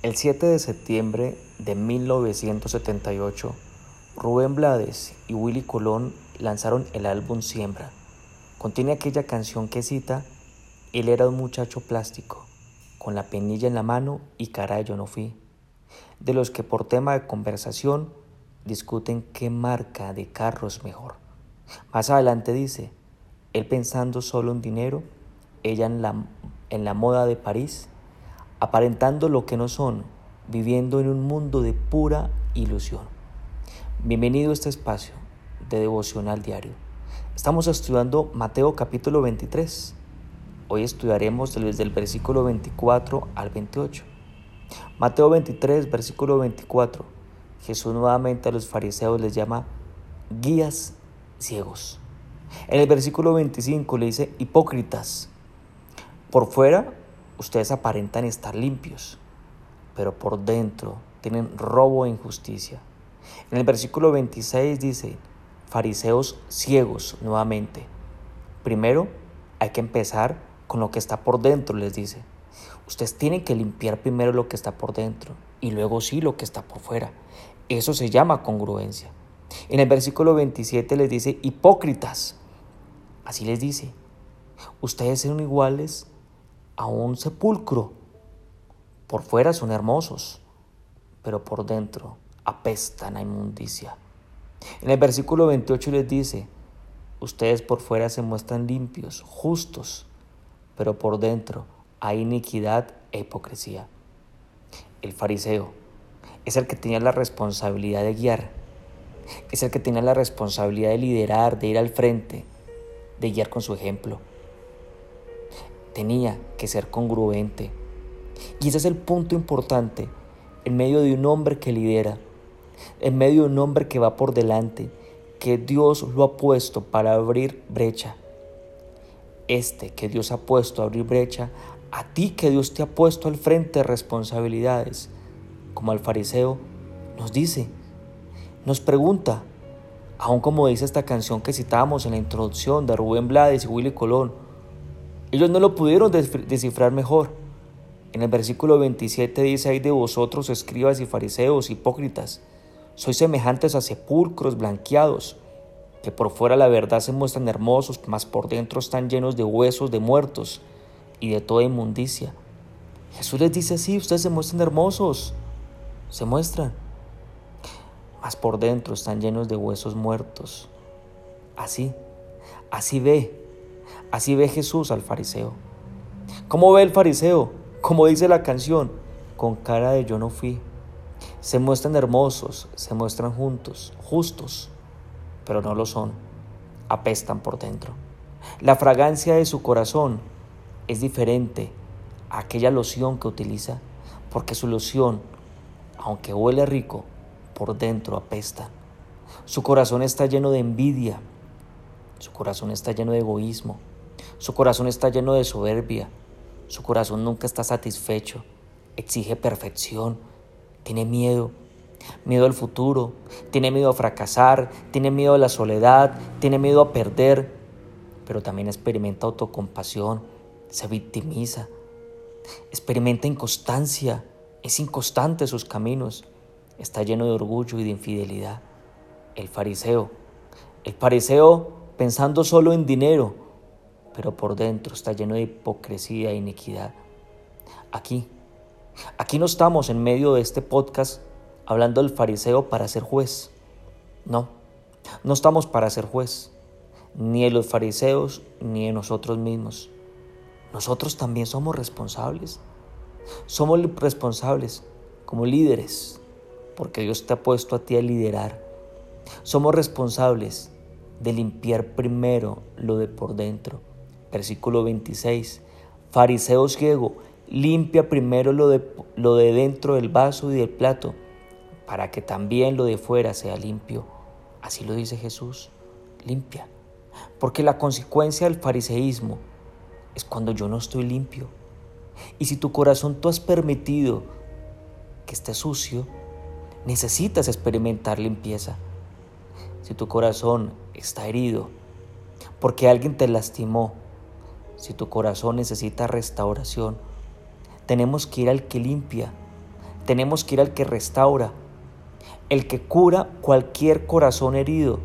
El 7 de septiembre de 1978, Rubén Blades y Willy Colón lanzaron el álbum Siembra. Contiene aquella canción que cita, Él era un muchacho plástico, con la penilla en la mano y cara yo no fui, de los que por tema de conversación discuten qué marca de carro es mejor. Más adelante dice, él pensando solo en dinero, ella en la, en la moda de París, aparentando lo que no son, viviendo en un mundo de pura ilusión. Bienvenido a este espacio de devocional diario. Estamos estudiando Mateo capítulo 23. Hoy estudiaremos desde el versículo 24 al 28. Mateo 23, versículo 24. Jesús nuevamente a los fariseos les llama guías ciegos. En el versículo 25 le dice hipócritas. Por fuera ustedes aparentan estar limpios, pero por dentro tienen robo e injusticia. En el versículo 26 dice, fariseos ciegos nuevamente. Primero hay que empezar con lo que está por dentro, les dice. Ustedes tienen que limpiar primero lo que está por dentro y luego sí lo que está por fuera. Eso se llama congruencia. En el versículo 27 les dice, hipócritas. Así les dice, ustedes son iguales a un sepulcro. Por fuera son hermosos, pero por dentro apestan a inmundicia. En el versículo 28 les dice, ustedes por fuera se muestran limpios, justos, pero por dentro hay iniquidad e hipocresía. El fariseo es el que tenía la responsabilidad de guiar, es el que tenía la responsabilidad de liderar, de ir al frente, de guiar con su ejemplo tenía que ser congruente. Y ese es el punto importante en medio de un hombre que lidera, en medio de un hombre que va por delante, que Dios lo ha puesto para abrir brecha. Este que Dios ha puesto a abrir brecha, a ti que Dios te ha puesto al frente de responsabilidades, como al fariseo, nos dice, nos pregunta, aún como dice esta canción que citábamos en la introducción de Rubén Blades y Willy Colón, ellos no lo pudieron descifrar mejor. En el versículo 27 dice, hay de vosotros, escribas y fariseos, hipócritas, sois semejantes a sepulcros blanqueados, que por fuera la verdad se muestran hermosos, mas por dentro están llenos de huesos de muertos y de toda inmundicia. Jesús les dice así, ustedes se muestran hermosos, se muestran, mas por dentro están llenos de huesos muertos. Así, así ve Así ve Jesús al fariseo. ¿Cómo ve el fariseo? Como dice la canción, con cara de yo no fui. Se muestran hermosos, se muestran juntos, justos, pero no lo son. Apestan por dentro. La fragancia de su corazón es diferente a aquella loción que utiliza, porque su loción, aunque huele rico, por dentro apesta. Su corazón está lleno de envidia, su corazón está lleno de egoísmo, su corazón está lleno de soberbia. Su corazón nunca está satisfecho. Exige perfección. Tiene miedo. Miedo al futuro. Tiene miedo a fracasar. Tiene miedo a la soledad. Tiene miedo a perder. Pero también experimenta autocompasión. Se victimiza. Experimenta inconstancia. Es inconstante sus caminos. Está lleno de orgullo y de infidelidad. El fariseo. El fariseo pensando solo en dinero pero por dentro está lleno de hipocresía e iniquidad. Aquí, aquí no estamos en medio de este podcast hablando del fariseo para ser juez. No, no estamos para ser juez, ni en los fariseos ni en nosotros mismos. Nosotros también somos responsables. Somos responsables como líderes, porque Dios te ha puesto a ti a liderar. Somos responsables de limpiar primero lo de por dentro Versículo 26. Fariseo ciego, limpia primero lo de, lo de dentro del vaso y del plato, para que también lo de fuera sea limpio. Así lo dice Jesús, limpia. Porque la consecuencia del fariseísmo es cuando yo no estoy limpio. Y si tu corazón tú has permitido que esté sucio, necesitas experimentar limpieza. Si tu corazón está herido porque alguien te lastimó, si tu corazón necesita restauración, tenemos que ir al que limpia, Tenemos que ir al que restaura, el que cura cualquier corazón herido.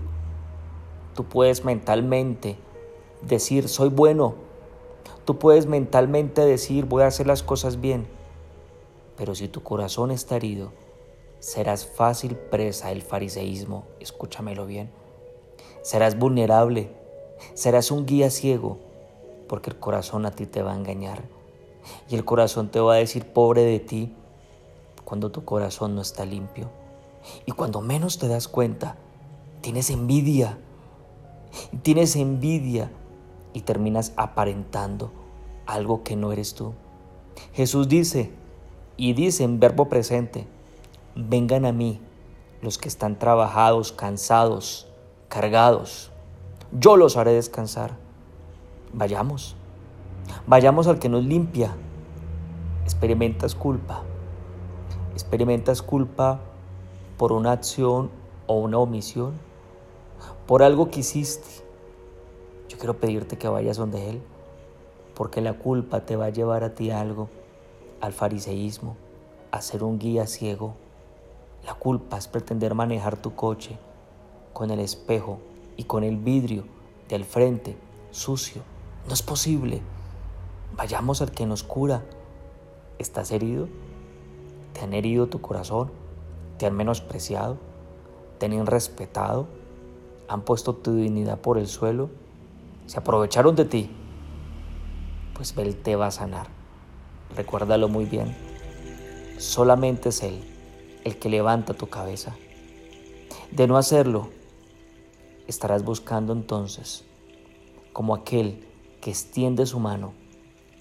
Tú puedes mentalmente decir, soy bueno. Tú puedes mentalmente decir, voy a hacer las cosas bien. Pero si tu corazón está herido, serás fácil presa del fariseísmo. Escúchamelo bien. Serás vulnerable. Serás un guía ciego, porque el corazón a ti te va a engañar. Y el corazón te va a decir, pobre de ti, cuando tu corazón no está limpio. Y cuando menos te das cuenta, tienes envidia. Tienes envidia y terminas aparentando algo que no eres tú. Jesús dice, y dice en verbo presente, vengan a mí los que están trabajados, cansados, cargados. Yo los haré descansar. Vayamos. Vayamos al que nos limpia. Experimentas culpa. Experimentas culpa por una acción o una omisión. Por algo que hiciste. Yo quiero pedirte que vayas donde Él. Porque la culpa te va a llevar a ti algo al fariseísmo, a ser un guía ciego. La culpa es pretender manejar tu coche con el espejo y con el vidrio del frente sucio. No es posible. Vayamos al que nos cura. ¿Estás herido? ¿Te han herido tu corazón? ¿Te han menospreciado? ¿Te han irrespetado? ¿Han puesto tu dignidad por el suelo? ¿Se aprovecharon de ti? Pues Él te va a sanar. Recuérdalo muy bien. Solamente es Él el que levanta tu cabeza. De no hacerlo, estarás buscando entonces, como aquel que extiende su mano,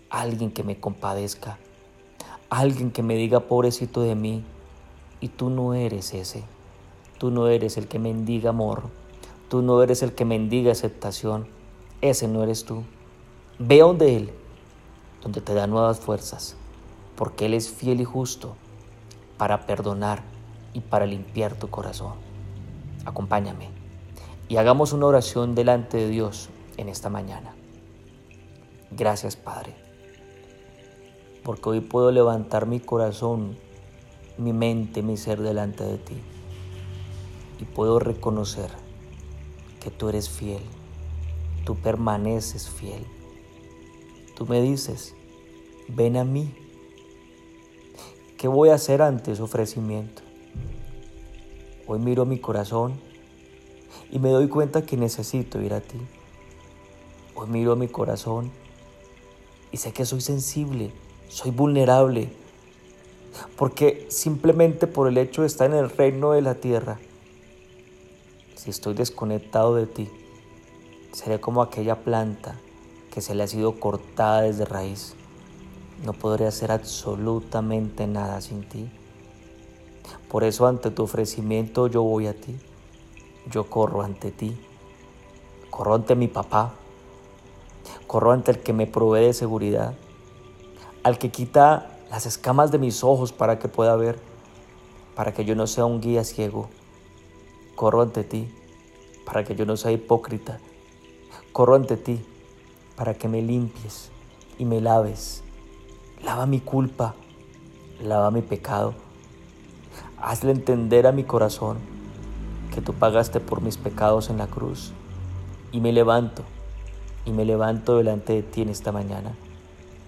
alguien que me compadezca, alguien que me diga pobrecito de mí, y tú no eres ese. Tú no eres el que mendiga amor. Tú no eres el que mendiga aceptación. Ese no eres tú. Ve donde Él donde te da nuevas fuerzas, porque Él es fiel y justo para perdonar y para limpiar tu corazón. Acompáñame y hagamos una oración delante de Dios en esta mañana. Gracias Padre, porque hoy puedo levantar mi corazón, mi mente, mi ser delante de ti y puedo reconocer que tú eres fiel, tú permaneces fiel Tú me dices, ven a mí. ¿Qué voy a hacer ante ese ofrecimiento? Hoy miro mi corazón y me doy cuenta que necesito ir a ti. Hoy miro mi corazón y sé que soy sensible, soy vulnerable, porque simplemente por el hecho de estar en el reino de la tierra, si estoy desconectado de ti, seré como aquella planta que se le ha sido cortada desde raíz. No podría hacer absolutamente nada sin ti. Por eso ante tu ofrecimiento yo voy a ti. Yo corro ante ti. Corro ante mi papá. Corro ante el que me provee de seguridad. Al que quita las escamas de mis ojos para que pueda ver. Para que yo no sea un guía ciego. Corro ante ti. Para que yo no sea hipócrita. Corro ante ti para que me limpies y me laves. Lava mi culpa, lava mi pecado. Hazle entender a mi corazón que tú pagaste por mis pecados en la cruz. Y me levanto, y me levanto delante de ti en esta mañana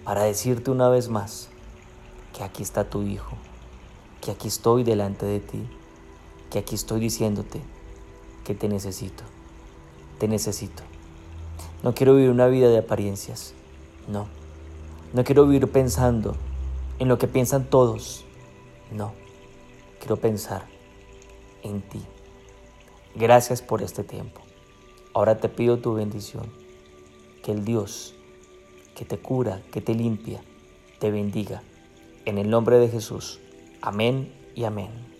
para decirte una vez más que aquí está tu Hijo, que aquí estoy delante de ti, que aquí estoy diciéndote que te necesito, te necesito. No quiero vivir una vida de apariencias. No. No quiero vivir pensando en lo que piensan todos. No. Quiero pensar en ti. Gracias por este tiempo. Ahora te pido tu bendición. Que el Dios que te cura, que te limpia, te bendiga. En el nombre de Jesús. Amén y amén.